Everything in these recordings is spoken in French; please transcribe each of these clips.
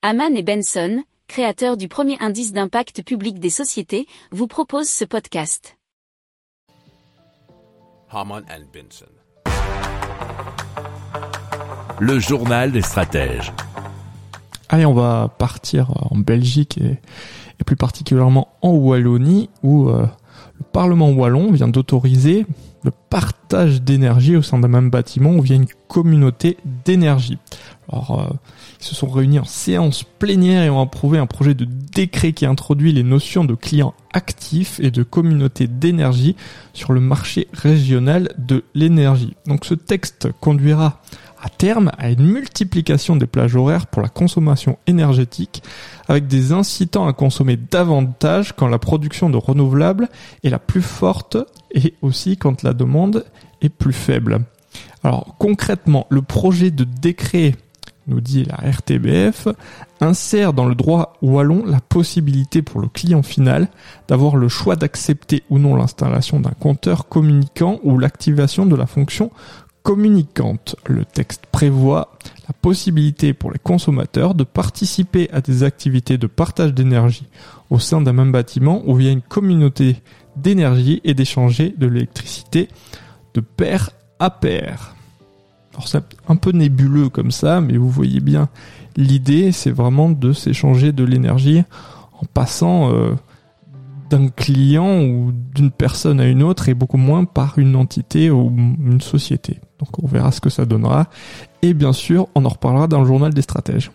Haman et Benson, créateurs du premier indice d'impact public des sociétés, vous proposent ce podcast. Haman and Benson. Le journal des stratèges. Allez, on va partir en Belgique et, et plus particulièrement en Wallonie où euh, le Parlement wallon vient d'autoriser le partage d'énergie au sein d'un même bâtiment via une communauté d'énergie. Alors, euh, ils se sont réunis en séance plénière et ont approuvé un projet de décret qui introduit les notions de clients actifs et de communauté d'énergie sur le marché régional de l'énergie. Donc ce texte conduira à terme à une multiplication des plages horaires pour la consommation énergétique avec des incitants à consommer davantage quand la production de renouvelables est la plus forte et aussi quand la demande est plus faible. Alors concrètement, le projet de décret nous dit la RTBF, insère dans le droit wallon la possibilité pour le client final d'avoir le choix d'accepter ou non l'installation d'un compteur communicant ou l'activation de la fonction communicante. Le texte prévoit la possibilité pour les consommateurs de participer à des activités de partage d'énergie au sein d'un même bâtiment ou via une communauté d'énergie et d'échanger de l'électricité de pair à pair. Alors c'est un peu nébuleux comme ça, mais vous voyez bien l'idée, c'est vraiment de s'échanger de l'énergie en passant euh, d'un client ou d'une personne à une autre et beaucoup moins par une entité ou une société. Donc on verra ce que ça donnera. Et bien sûr, on en reparlera dans le journal des stratèges.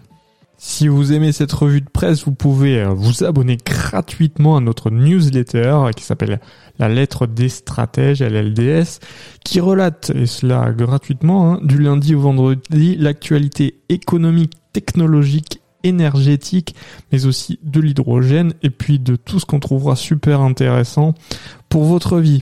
Si vous aimez cette revue de presse, vous pouvez euh, vous abonner gratuitement à notre newsletter qui s'appelle La lettre des stratèges, LLDS, qui relate, et cela gratuitement, hein, du lundi au vendredi, l'actualité économique, technologique énergétique, mais aussi de l'hydrogène et puis de tout ce qu'on trouvera super intéressant pour votre vie.